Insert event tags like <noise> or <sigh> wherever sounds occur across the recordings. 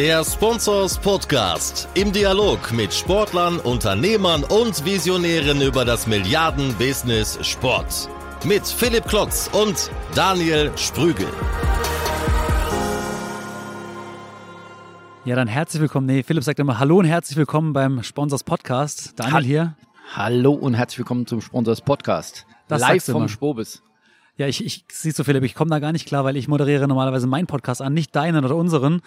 Der Sponsors Podcast im Dialog mit Sportlern, Unternehmern und Visionären über das Milliarden-Business Sport. Mit Philipp Klotz und Daniel Sprügel. Ja, dann herzlich willkommen. Nee, Philipp sagt immer Hallo und herzlich willkommen beim Sponsors Podcast. Daniel Ha- hier. Hallo und herzlich willkommen zum Sponsors Podcast. Das Live sagst du vom immer. Spobis. Ja, ich, ich siehst du, Philipp, ich komme da gar nicht klar, weil ich moderiere normalerweise meinen Podcast an, nicht deinen oder unseren.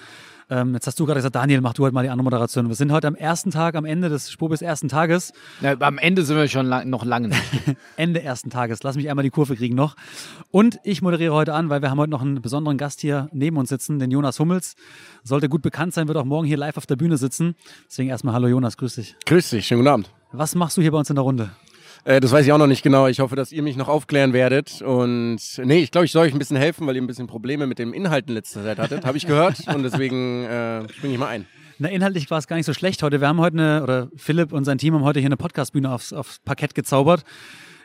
Ähm, jetzt hast du gerade gesagt, Daniel, mach du heute mal die andere Moderation. Wir sind heute am ersten Tag, am Ende des Spobis ersten Tages. Na, am Ende sind wir schon lang, noch lange nicht. <laughs> Ende ersten Tages. Lass mich einmal die Kurve kriegen noch. Und ich moderiere heute an, weil wir haben heute noch einen besonderen Gast hier neben uns sitzen, den Jonas Hummels. Sollte gut bekannt sein, wird auch morgen hier live auf der Bühne sitzen. Deswegen erstmal Hallo Jonas, grüß dich. Grüß dich, schönen guten Abend. Was machst du hier bei uns in der Runde? Äh, das weiß ich auch noch nicht genau. Ich hoffe, dass ihr mich noch aufklären werdet. Und nee, ich glaube, ich soll euch ein bisschen helfen, weil ihr ein bisschen Probleme mit dem Inhalt in letzter Zeit hattet. Habe ich gehört. Und deswegen äh, springe ich mal ein. Na, inhaltlich war es gar nicht so schlecht heute. Wir haben heute eine, oder Philipp und sein Team haben heute hier eine Podcastbühne aufs, aufs Parkett gezaubert.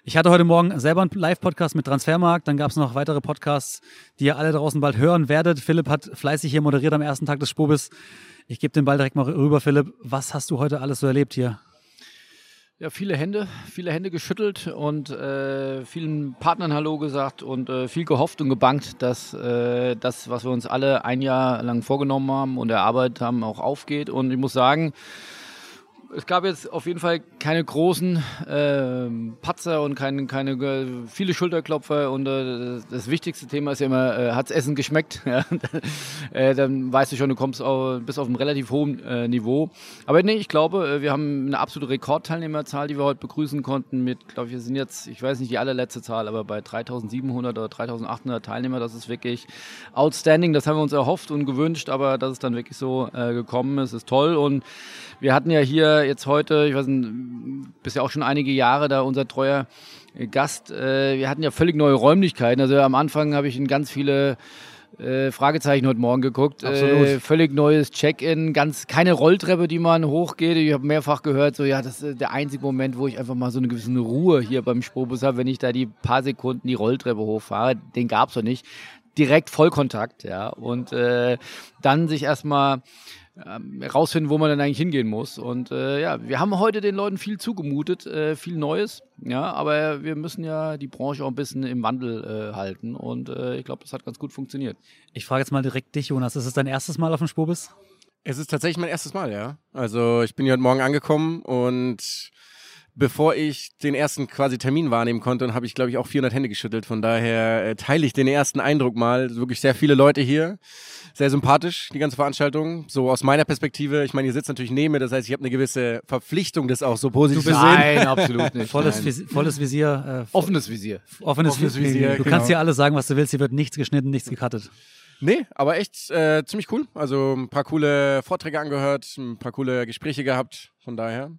Ich hatte heute Morgen selber einen Live-Podcast mit Transfermarkt, dann gab es noch weitere Podcasts, die ihr alle draußen bald hören werdet. Philipp hat fleißig hier moderiert am ersten Tag des Spobis. Ich gebe den Ball direkt mal rüber, Philipp. Was hast du heute alles so erlebt hier? Ja, viele Hände, viele Hände geschüttelt und äh, vielen Partnern Hallo gesagt und äh, viel gehofft und gebankt, dass äh, das, was wir uns alle ein Jahr lang vorgenommen haben und erarbeitet haben, auch aufgeht. Und ich muss sagen, es gab jetzt auf jeden Fall keine großen ähm, Patzer und keine, keine äh, viele Schulterklopfer und äh, das wichtigste Thema ist ja immer, äh, hat's Essen geschmeckt? <laughs> Äh, dann weißt du schon, du kommst auf, bis auf einem relativ hohen äh, Niveau. Aber nee, ich glaube, äh, wir haben eine absolute Rekordteilnehmerzahl, die wir heute begrüßen konnten mit, glaube ich, wir sind jetzt, ich weiß nicht die allerletzte Zahl, aber bei 3700 oder 3800 Teilnehmer, das ist wirklich outstanding. Das haben wir uns erhofft und gewünscht, aber dass es dann wirklich so äh, gekommen ist, ist toll und wir hatten ja hier jetzt heute, ich weiß nicht, bisher auch schon einige Jahre da unser treuer äh, Gast. Äh, wir hatten ja völlig neue Räumlichkeiten. Also am Anfang habe ich in ganz viele äh, Fragezeichen heute Morgen geguckt. Absolut. Äh, völlig neues Check-in, ganz keine Rolltreppe, die man hochgeht. Ich habe mehrfach gehört, so ja, das ist der einzige Moment, wo ich einfach mal so eine gewisse Ruhe hier beim Spobus habe, wenn ich da die paar Sekunden die Rolltreppe hochfahre. Den gab's doch nicht. Direkt Vollkontakt, ja. Und äh, dann sich erstmal ähm, rausfinden, wo man dann eigentlich hingehen muss. Und äh, ja, wir haben heute den Leuten viel zugemutet, äh, viel Neues, ja, aber wir müssen ja die Branche auch ein bisschen im Wandel äh, halten und äh, ich glaube, das hat ganz gut funktioniert. Ich frage jetzt mal direkt dich, Jonas. Ist es dein erstes Mal auf dem Spobis? Es ist tatsächlich mein erstes Mal, ja. Also ich bin hier heute Morgen angekommen und bevor ich den ersten quasi Termin wahrnehmen konnte, habe ich, glaube ich, auch 400 Hände geschüttelt. Von daher äh, teile ich den ersten Eindruck mal. Wirklich sehr viele Leute hier. Sehr sympathisch, die ganze Veranstaltung. So aus meiner Perspektive, ich meine, ihr sitzt natürlich neben mir, das heißt, ich habe eine gewisse Verpflichtung, das auch so positiv zu sehen. Nein, absolut nicht. Volles, Nein. Volles Visier. Äh, Offenes Visier. offenes, offenes Visier. Visier, Du genau. kannst hier alles sagen, was du willst. Hier wird nichts geschnitten, nichts gecuttet. Nee, aber echt äh, ziemlich cool. Also ein paar coole Vorträge angehört, ein paar coole Gespräche gehabt. Von daher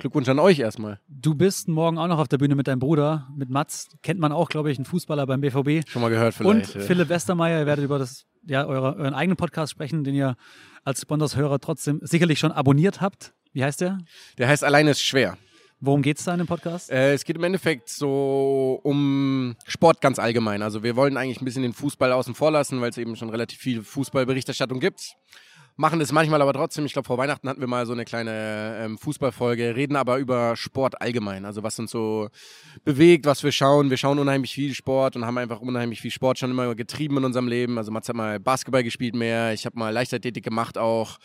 Glückwunsch an euch erstmal. Du bist morgen auch noch auf der Bühne mit deinem Bruder, mit Mats. Kennt man auch, glaube ich, ein Fußballer beim BVB. Schon mal gehört Und vielleicht. ja. Philipp Westermeier, ihr werdet über das, ja, eure, euren eigenen Podcast sprechen, den ihr als Sponsorshörer trotzdem sicherlich schon abonniert habt. Wie heißt der? Der heißt Alleine ist schwer. Worum geht's da in dem Podcast? Äh, es geht im Endeffekt so um Sport ganz allgemein. Also wir wollen eigentlich ein bisschen den Fußball außen vor lassen, weil es eben schon relativ viel Fußballberichterstattung gibt. Machen das manchmal aber trotzdem. Ich glaube, vor Weihnachten hatten wir mal so eine kleine ähm, Fußballfolge, reden aber über Sport allgemein. Also was uns so bewegt, was wir schauen. Wir schauen unheimlich viel Sport und haben einfach unheimlich viel Sport schon immer getrieben in unserem Leben. Also Mats hat mal Basketball gespielt mehr, ich habe mal Leichtathletik gemacht auch.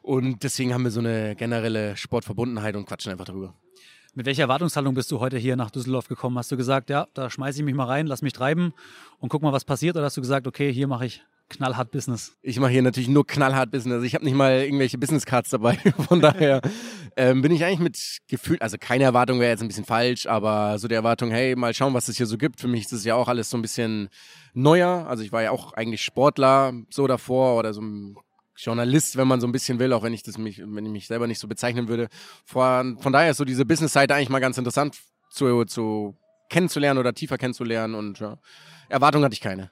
Und deswegen haben wir so eine generelle Sportverbundenheit und quatschen einfach drüber. Mit welcher Erwartungshaltung bist du heute hier nach Düsseldorf gekommen? Hast du gesagt, ja, da schmeiße ich mich mal rein, lass mich treiben und guck mal, was passiert? Oder hast du gesagt, okay, hier mache ich knallhart Business? Ich mache hier natürlich nur knallhart Business. Ich habe nicht mal irgendwelche Business Cards dabei. <laughs> Von daher ähm, bin ich eigentlich mit Gefühl, also keine Erwartung wäre jetzt ein bisschen falsch, aber so die Erwartung, hey, mal schauen, was es hier so gibt. Für mich ist es ja auch alles so ein bisschen neuer. Also ich war ja auch eigentlich Sportler so davor oder so ein Journalist, wenn man so ein bisschen will, auch wenn ich das mich, wenn ich mich selber nicht so bezeichnen würde. Von, von daher ist so diese Business-Seite eigentlich mal ganz interessant zu, zu kennenzulernen oder tiefer kennenzulernen und ja, Erwartung hatte ich keine.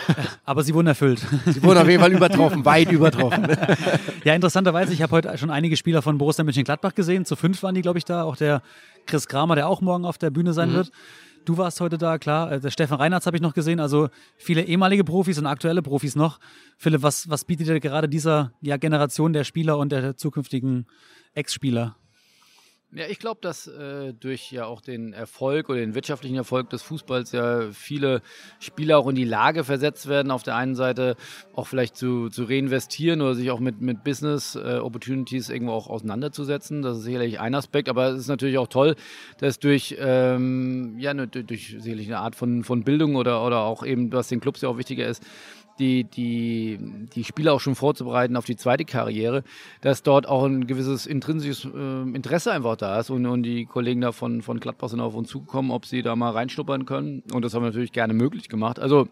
<laughs> Aber sie wurden erfüllt. Sie wurden auf jeden Fall übertroffen, weit übertroffen. <laughs> ja, interessanterweise, ich habe heute schon einige Spieler von Borussia Mönchengladbach gesehen. Zu fünf waren die, glaube ich, da. Auch der Chris Kramer, der auch morgen auf der Bühne sein wird. Du warst heute da, klar. Äh, der Stefan Reinhardt habe ich noch gesehen, also viele ehemalige Profis und aktuelle Profis noch. Philipp, was, was bietet dir gerade dieser ja, Generation der Spieler und der zukünftigen Ex-Spieler? Ja, ich glaube, dass äh, durch ja auch den Erfolg oder den wirtschaftlichen Erfolg des Fußballs ja viele Spieler auch in die Lage versetzt werden, auf der einen Seite auch vielleicht zu, zu reinvestieren oder sich auch mit, mit Business äh, Opportunities irgendwo auch auseinanderzusetzen. Das ist sicherlich ein Aspekt, aber es ist natürlich auch toll, dass durch, ähm, ja, ne, durch sicherlich eine Art von, von Bildung oder, oder auch eben, was den Clubs ja auch wichtiger ist, die, die, die Spieler auch schon vorzubereiten auf die zweite Karriere, dass dort auch ein gewisses intrinsisches äh, Interesse einfach da ist und, und die Kollegen da von, von Gladbach sind auf uns zugekommen, ob sie da mal reinschnuppern können und das haben wir natürlich gerne möglich gemacht. Also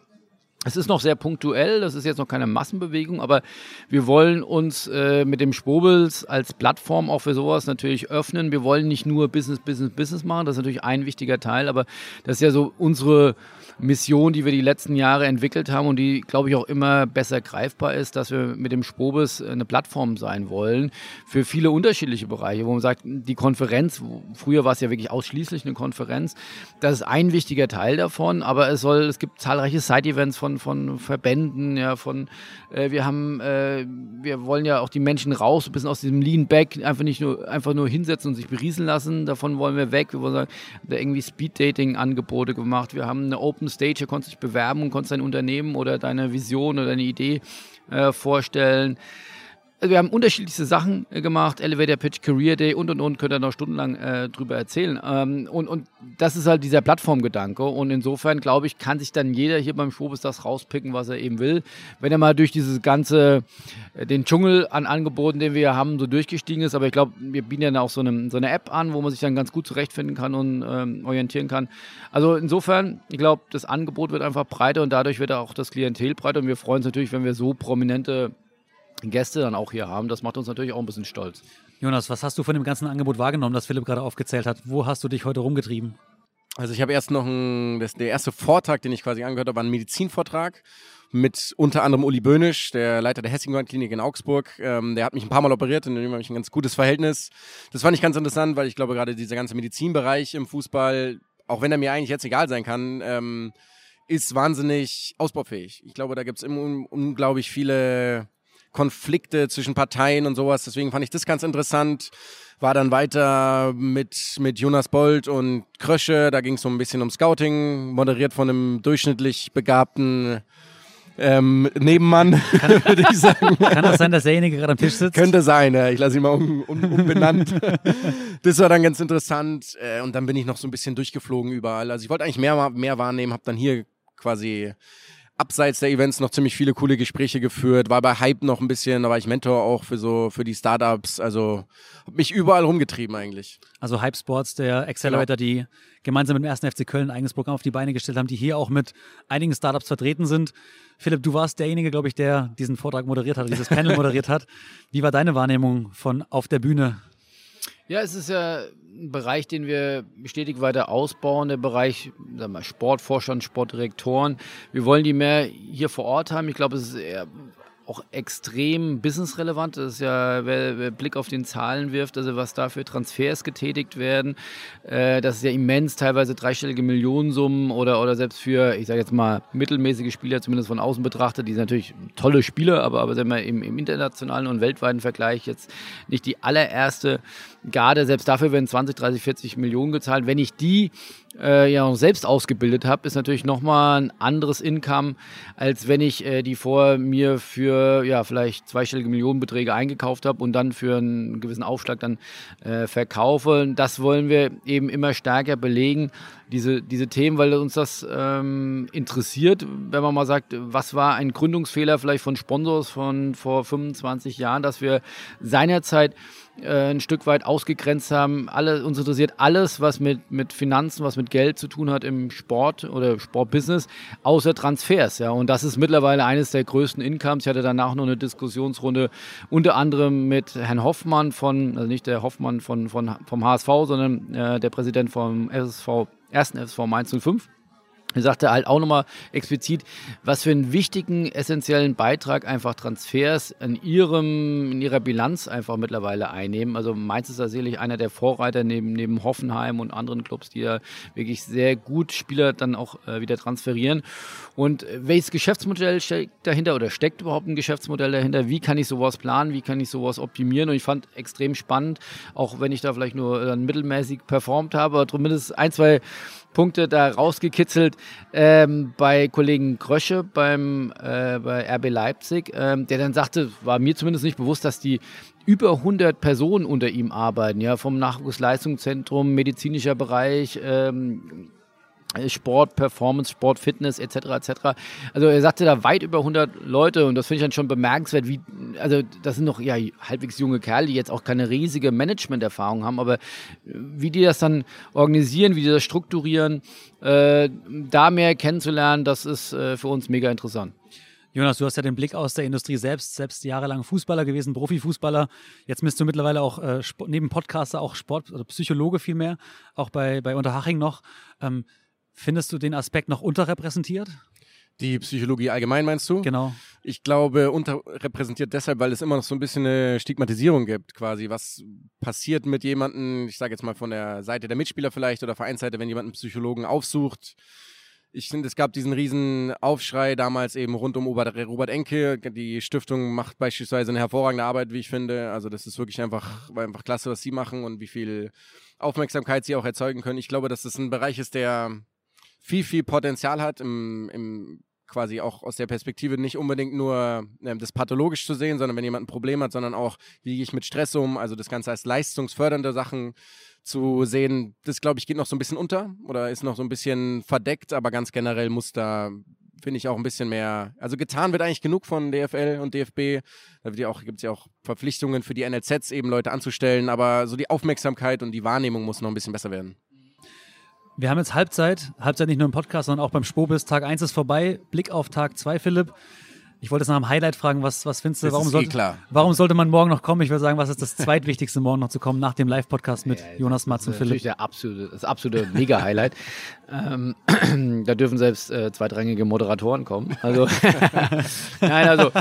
es ist noch sehr punktuell, das ist jetzt noch keine Massenbewegung, aber wir wollen uns äh, mit dem Spobels als Plattform auch für sowas natürlich öffnen. Wir wollen nicht nur Business, Business, Business machen, das ist natürlich ein wichtiger Teil, aber das ist ja so unsere Mission, die wir die letzten Jahre entwickelt haben und die, glaube ich, auch immer besser greifbar ist, dass wir mit dem Spobis eine Plattform sein wollen für viele unterschiedliche Bereiche, wo man sagt, die Konferenz, früher war es ja wirklich ausschließlich eine Konferenz, das ist ein wichtiger Teil davon, aber es soll, es gibt zahlreiche Side-Events von, von Verbänden, ja, von, äh, wir haben, äh, wir wollen ja auch die Menschen raus, ein bisschen aus diesem Lean Back, einfach nicht nur, einfach nur hinsetzen und sich berieseln lassen, davon wollen wir weg, wir wollen sagen, irgendwie Speed-Dating-Angebote gemacht, wir haben eine Open Stage, hier konntest du dich bewerben und konntest dein Unternehmen oder deine Vision oder deine Idee äh, vorstellen. Also wir haben unterschiedlichste Sachen äh, gemacht, Elevator Pitch, Career Day und und und, könnt ihr noch stundenlang äh, drüber erzählen. Ähm, und, und das ist halt dieser Plattformgedanke. Und insofern, glaube ich, kann sich dann jeder hier beim Schwobes das rauspicken, was er eben will. Wenn er mal durch dieses ganze, äh, den Dschungel an Angeboten, den wir haben, so durchgestiegen ist. Aber ich glaube, wir bieten ja auch so eine, so eine App an, wo man sich dann ganz gut zurechtfinden kann und ähm, orientieren kann. Also insofern, ich glaube, das Angebot wird einfach breiter und dadurch wird auch das Klientel breiter. Und wir freuen uns natürlich, wenn wir so prominente Gäste dann auch hier haben. Das macht uns natürlich auch ein bisschen stolz. Jonas, was hast du von dem ganzen Angebot wahrgenommen, das Philipp gerade aufgezählt hat? Wo hast du dich heute rumgetrieben? Also ich habe erst noch ein, das, der erste Vortrag, den ich quasi angehört habe, war ein Medizinvortrag mit unter anderem Uli Böhnisch, der Leiter der Hessingland-Klinik in Augsburg. Ähm, der hat mich ein paar Mal operiert und dem habe ich ein ganz gutes Verhältnis. Das fand ich ganz interessant, weil ich glaube, gerade dieser ganze Medizinbereich im Fußball, auch wenn er mir eigentlich jetzt egal sein kann, ähm, ist wahnsinnig ausbaufähig. Ich glaube, da gibt es unglaublich viele Konflikte zwischen Parteien und sowas. Deswegen fand ich das ganz interessant. War dann weiter mit, mit Jonas Bold und Krösche. Da ging es so ein bisschen um Scouting, moderiert von einem durchschnittlich begabten ähm, Nebenmann, <laughs> würde ich sagen. Kann das sein, dass derjenige gerade am Tisch sitzt? Könnte sein, ja. ich lasse ihn mal um, um, umbenannt. <laughs> das war dann ganz interessant äh, und dann bin ich noch so ein bisschen durchgeflogen überall. Also ich wollte eigentlich mehr, mehr wahrnehmen, habe dann hier quasi abseits der Events noch ziemlich viele coole Gespräche geführt, war bei Hype noch ein bisschen, da war ich Mentor auch für so für die Startups, also habe mich überall rumgetrieben eigentlich. Also Hype Sports, der Accelerator, genau. die gemeinsam mit dem ersten FC Köln ein eigenes Programm auf die Beine gestellt haben, die hier auch mit einigen Startups vertreten sind. Philipp, du warst derjenige, glaube ich, der diesen Vortrag moderiert hat, dieses Panel <laughs> moderiert hat. Wie war deine Wahrnehmung von auf der Bühne? Ja, es ist ja ein Bereich, den wir stetig weiter ausbauen, der Bereich sagen wir, Sportvorstand, Sportdirektoren. Wir wollen die mehr hier vor Ort haben. Ich glaube, es ist eher auch extrem businessrelevant. Das ist ja, wer, wer, Blick auf den Zahlen wirft, also was da für Transfers getätigt werden, äh, das ist ja immens, teilweise dreistellige Millionensummen oder, oder selbst für, ich sage jetzt mal, mittelmäßige Spieler, zumindest von außen betrachtet, die sind natürlich tolle Spieler, aber, aber sagen wir, im, im internationalen und weltweiten Vergleich jetzt nicht die allererste Garde. Selbst dafür werden 20, 30, 40 Millionen gezahlt. Wenn ich die äh, ja selbst ausgebildet habe, ist natürlich nochmal ein anderes Income, als wenn ich äh, die vor mir für ja vielleicht zweistellige Millionenbeträge eingekauft habe und dann für einen gewissen Aufschlag dann äh, verkaufe. Das wollen wir eben immer stärker belegen, diese, diese Themen, weil uns das ähm, interessiert, wenn man mal sagt, was war ein Gründungsfehler vielleicht von Sponsors von vor 25 Jahren, dass wir seinerzeit äh, ein Stück weit ausgegrenzt haben. Alle, uns interessiert alles, was mit, mit Finanzen, was mit Geld zu tun hat im Sport oder Sportbusiness, außer Transfers. Ja. Und das ist mittlerweile eines der größten Incomes. Ich hatte danach noch eine Diskussionsrunde unter anderem mit Herrn Hoffmann von, also nicht der Hoffmann von, von, vom HSV, sondern äh, der Präsident vom SSV, ersten FSV Mainz 05 Er sagte halt auch nochmal explizit, was für einen wichtigen, essentiellen Beitrag einfach Transfers in ihrem, in ihrer Bilanz einfach mittlerweile einnehmen. Also Mainz ist da sicherlich einer der Vorreiter neben, neben Hoffenheim und anderen Clubs, die ja wirklich sehr gut Spieler dann auch äh, wieder transferieren. Und welches Geschäftsmodell steckt dahinter oder steckt überhaupt ein Geschäftsmodell dahinter? Wie kann ich sowas planen? Wie kann ich sowas optimieren? Und ich fand extrem spannend, auch wenn ich da vielleicht nur dann mittelmäßig performt habe, aber zumindest ein, zwei Punkte da rausgekitzelt ähm, bei Kollegen Krösche beim, äh, bei RB Leipzig, ähm, der dann sagte, war mir zumindest nicht bewusst, dass die über 100 Personen unter ihm arbeiten, ja, vom Nachwuchsleistungszentrum, medizinischer Bereich, ähm, Sport, Performance, Sport, Fitness etc. etc. Also er sagte da weit über 100 Leute und das finde ich dann schon bemerkenswert, wie also das sind noch ja halbwegs junge Kerle, die jetzt auch keine riesige Management-Erfahrung haben, aber wie die das dann organisieren, wie die das strukturieren, äh, da mehr kennenzulernen, das ist äh, für uns mega interessant. Jonas, du hast ja den Blick aus der Industrie selbst, selbst jahrelang Fußballer gewesen, Profifußballer. Jetzt bist du mittlerweile auch äh, neben Podcaster auch Sport- oder Psychologe vielmehr, auch bei, bei Unterhaching noch. Ähm, Findest du den Aspekt noch unterrepräsentiert? Die Psychologie allgemein meinst du? Genau. Ich glaube, unterrepräsentiert deshalb, weil es immer noch so ein bisschen eine Stigmatisierung gibt, quasi. Was passiert mit jemandem, ich sage jetzt mal von der Seite der Mitspieler vielleicht oder Vereinsseite, wenn jemand einen Psychologen aufsucht? Ich finde, es gab diesen riesen Aufschrei damals eben rund um Robert Enke. Die Stiftung macht beispielsweise eine hervorragende Arbeit, wie ich finde. Also das ist wirklich einfach, einfach klasse, was sie machen und wie viel Aufmerksamkeit sie auch erzeugen können. Ich glaube, dass das ein Bereich ist, der viel, viel Potenzial hat, im, im quasi auch aus der Perspektive nicht unbedingt nur äh, das pathologisch zu sehen, sondern wenn jemand ein Problem hat, sondern auch, wie gehe ich mit Stress um, also das Ganze als leistungsfördernde Sachen zu sehen, das glaube ich geht noch so ein bisschen unter oder ist noch so ein bisschen verdeckt, aber ganz generell muss da finde ich auch ein bisschen mehr, also getan wird eigentlich genug von DFL und DFB. Da ja gibt es ja auch Verpflichtungen für die NLZs, eben Leute anzustellen, aber so die Aufmerksamkeit und die Wahrnehmung muss noch ein bisschen besser werden. Wir haben jetzt Halbzeit. Halbzeit nicht nur im Podcast, sondern auch beim Spobis. Tag 1 ist vorbei. Blick auf Tag 2, Philipp. Ich wollte jetzt nach einem Highlight fragen, was, was findest du? warum, sollte, eh klar. warum sollte man morgen noch kommen? Ich würde sagen, was ist das zweitwichtigste morgen noch zu kommen nach dem Live-Podcast mit ja, Jonas Matz und Philipp? Das ist natürlich der absolute, das absolute Mega-Highlight. <laughs> ähm, <clears throat> da dürfen selbst äh, zweitrangige Moderatoren kommen. Also, <laughs> nein, also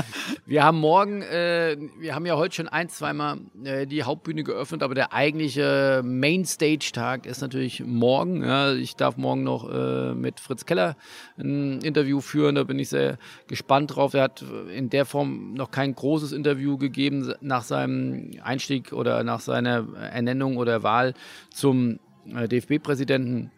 wir haben morgen, äh, wir haben ja heute schon ein, zweimal äh, die Hauptbühne geöffnet, aber der eigentliche Mainstage-Tag ist natürlich morgen. Ja, ich darf morgen noch äh, mit Fritz Keller ein Interview führen, da bin ich sehr gespannt drauf. Er hat hat in der Form noch kein großes Interview gegeben nach seinem Einstieg oder nach seiner Ernennung oder Wahl zum äh, DFB-Präsidenten.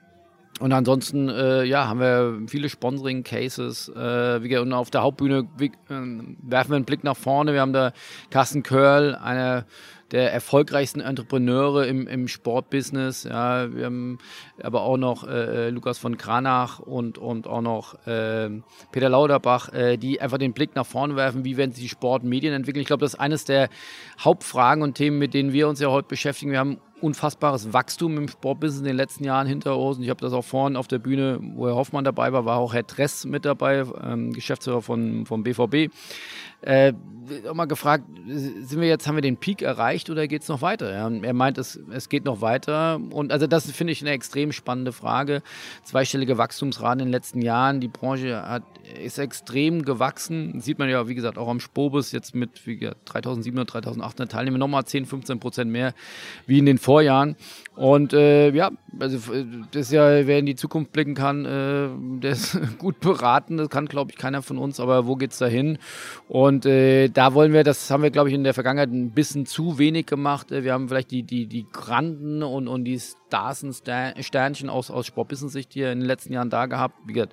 Und ansonsten, äh, ja, haben wir viele Sponsoring-Cases. Äh, und auf der Hauptbühne wie, äh, werfen wir einen Blick nach vorne. Wir haben da Carsten Körl, einer der erfolgreichsten Entrepreneure im, im Sportbusiness. Ja, wir haben aber auch noch äh, äh, Lukas von Kranach und, und auch noch äh, Peter Lauderbach, äh, die einfach den Blick nach vorne werfen, wie werden sich die Sportmedien entwickeln. Ich glaube, das ist eines der Hauptfragen und Themen, mit denen wir uns ja heute beschäftigen. Wir haben unfassbares Wachstum im Sportbusiness in den letzten Jahren hinter uns. Ich habe das auch vorhin auf der Bühne, wo Herr Hoffmann dabei war, war auch Herr Dress mit dabei, ähm, Geschäftsführer von, vom BVB. Äh, auch mal gefragt, sind wir jetzt, haben wir den Peak erreicht oder geht es noch weiter? Ja, er meint, es, es geht noch weiter. Und also das finde ich eine extrem spannende Frage. Zweistellige Wachstumsraten in den letzten Jahren. Die Branche hat, ist extrem gewachsen. Sieht man ja, wie gesagt, auch am Spobus jetzt mit wie gesagt, 3700, 3800 Teilnehmern nochmal 10, 15 Prozent mehr wie in den Vorjahren. Und äh, ja, also das ist ja, wer in die Zukunft blicken kann, äh, der ist <laughs> gut beraten. Das kann, glaube ich, keiner von uns. Aber wo geht es da hin? Und äh, da wollen wir, das haben wir, glaube ich, in der Vergangenheit ein bisschen zu wenig gemacht. Äh, wir haben vielleicht die, die, die Granden und, und die Stars und Sternchen aus, aus Sportbusiness-Sicht hier in den letzten Jahren da gehabt. Wie gesagt,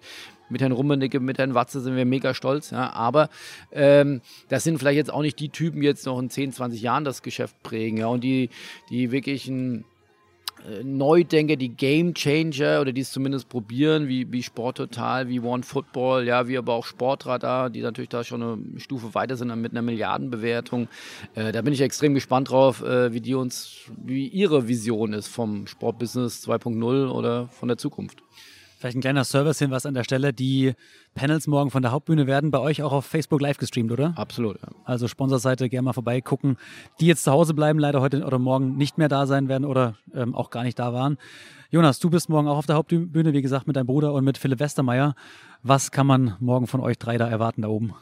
mit Herrn Rummenigge, mit Herrn Watze sind wir mega stolz. Ja, aber ähm, das sind vielleicht jetzt auch nicht die Typen, die jetzt noch in 10, 20 Jahren das Geschäft prägen. Ja, und die, die wirklich ein äh, Neudenker, die Game Changer oder die es zumindest probieren, wie, wie Sport Total, wie One Football, ja, wie aber auch Sportradar, die natürlich da schon eine Stufe weiter sind mit einer Milliardenbewertung. Äh, da bin ich extrem gespannt drauf, äh, wie die uns, wie ihre Vision ist vom Sportbusiness 2.0 oder von der Zukunft. Vielleicht ein kleiner Service-Hinweis an der Stelle. Die Panels morgen von der Hauptbühne werden bei euch auch auf Facebook live gestreamt, oder? Absolut, ja. Also Sponsorseite gerne mal vorbeigucken. Die jetzt zu Hause bleiben, leider heute oder morgen nicht mehr da sein werden oder ähm, auch gar nicht da waren. Jonas, du bist morgen auch auf der Hauptbühne, wie gesagt, mit deinem Bruder und mit Philipp Westermeier. Was kann man morgen von euch drei da erwarten da oben?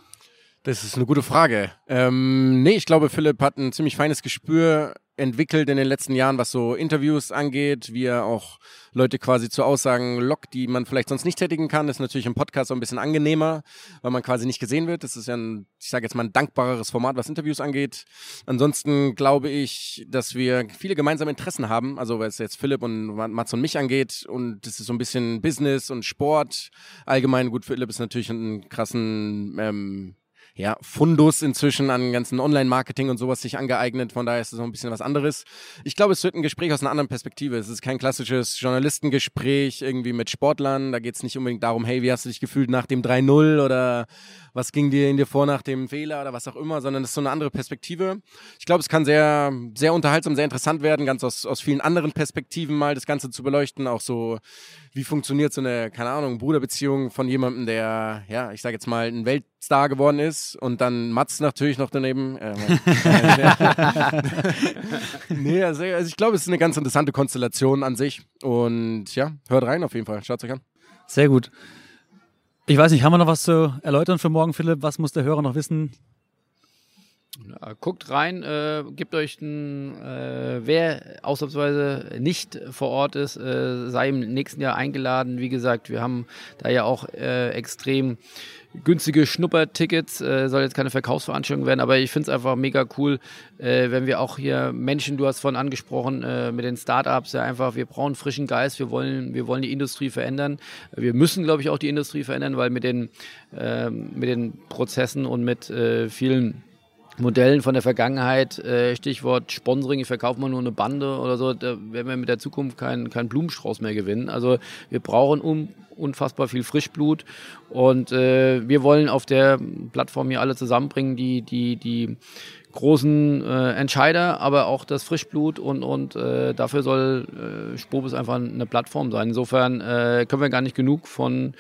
Das ist eine gute Frage. Ähm, nee, ich glaube, Philipp hat ein ziemlich feines Gespür entwickelt in den letzten Jahren, was so Interviews angeht, wie er auch Leute quasi zu Aussagen lockt, die man vielleicht sonst nicht tätigen kann. Das ist natürlich im Podcast so ein bisschen angenehmer, weil man quasi nicht gesehen wird. Das ist ja ein, ich sage jetzt mal, ein dankbareres Format, was Interviews angeht. Ansonsten glaube ich, dass wir viele gemeinsame Interessen haben, also was jetzt Philipp und Mats und mich angeht. Und das ist so ein bisschen Business und Sport. Allgemein gut, Philipp ist natürlich einen krassen ähm, ja, Fundus inzwischen an ganzen Online-Marketing und sowas sich angeeignet. Von daher ist es noch ein bisschen was anderes. Ich glaube, es wird ein Gespräch aus einer anderen Perspektive. Es ist kein klassisches Journalistengespräch irgendwie mit Sportlern. Da geht es nicht unbedingt darum, hey, wie hast du dich gefühlt nach dem 3-0 oder was ging dir in dir vor nach dem Fehler oder was auch immer, sondern es ist so eine andere Perspektive. Ich glaube, es kann sehr, sehr unterhaltsam, sehr interessant werden, ganz aus, aus vielen anderen Perspektiven mal das Ganze zu beleuchten. Auch so, wie funktioniert so eine, keine Ahnung, Bruderbeziehung von jemandem, der, ja, ich sage jetzt mal, ein Weltstar geworden ist und dann Mats natürlich noch daneben. Äh, <laughs> <laughs> nee, also, also ich glaube, es ist eine ganz interessante Konstellation an sich und ja, hört rein auf jeden Fall. Schaut euch an. Sehr gut. Ich weiß nicht, haben wir noch was zu erläutern für morgen, Philipp? Was muss der Hörer noch wissen? Ja, guckt rein, äh, gebt euch ein, äh, wer ausnahmsweise nicht vor Ort ist, äh, sei im nächsten Jahr eingeladen. Wie gesagt, wir haben da ja auch äh, extrem günstige Schnuppertickets. Äh, soll jetzt keine Verkaufsveranstaltung werden, aber ich finde es einfach mega cool, äh, wenn wir auch hier Menschen, du hast vorhin angesprochen, äh, mit den Startups, ja einfach, wir brauchen frischen Geist, wir wollen, wir wollen die Industrie verändern. Wir müssen, glaube ich, auch die Industrie verändern, weil mit den, äh, mit den Prozessen und mit äh, vielen Modellen von der Vergangenheit, äh, Stichwort Sponsoring, ich verkaufe mal nur eine Bande oder so, da werden wir mit der Zukunft keinen kein Blumenstrauß mehr gewinnen. Also wir brauchen um, unfassbar viel Frischblut und äh, wir wollen auf der Plattform hier alle zusammenbringen, die, die, die großen äh, Entscheider, aber auch das Frischblut und, und äh, dafür soll äh, Spobis einfach eine Plattform sein. Insofern äh, können wir gar nicht genug von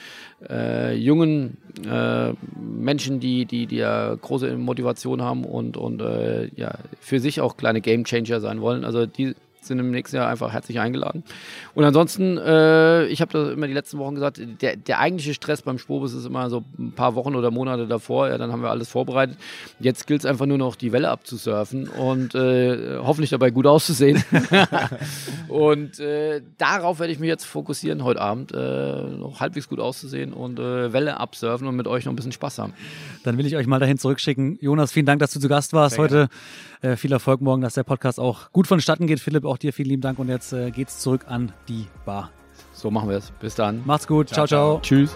äh, jungen äh, Menschen, die, die, die ja große Motivation haben und, und äh, ja, für sich auch kleine Game Changer sein wollen. Also die sind im nächsten Jahr einfach herzlich eingeladen. Und ansonsten, äh, ich habe das immer die letzten Wochen gesagt, der, der eigentliche Stress beim Spobus ist immer so ein paar Wochen oder Monate davor. Ja, dann haben wir alles vorbereitet. Jetzt gilt es einfach nur noch, die Welle abzusurfen und äh, hoffentlich dabei gut auszusehen. <laughs> und äh, darauf werde ich mich jetzt fokussieren heute Abend, äh, noch halbwegs gut auszusehen und äh, Welle absurfen und mit euch noch ein bisschen Spaß haben. Dann will ich euch mal dahin zurückschicken. Jonas, vielen Dank, dass du zu Gast warst Sehr heute. Äh, viel Erfolg morgen, dass der Podcast auch gut vonstatten geht. Philipp, auch dir vielen lieben Dank und jetzt äh, geht's zurück an die Bar. So machen wir es. Bis dann. Macht's gut. ciao. ciao. ciao. Tschüss.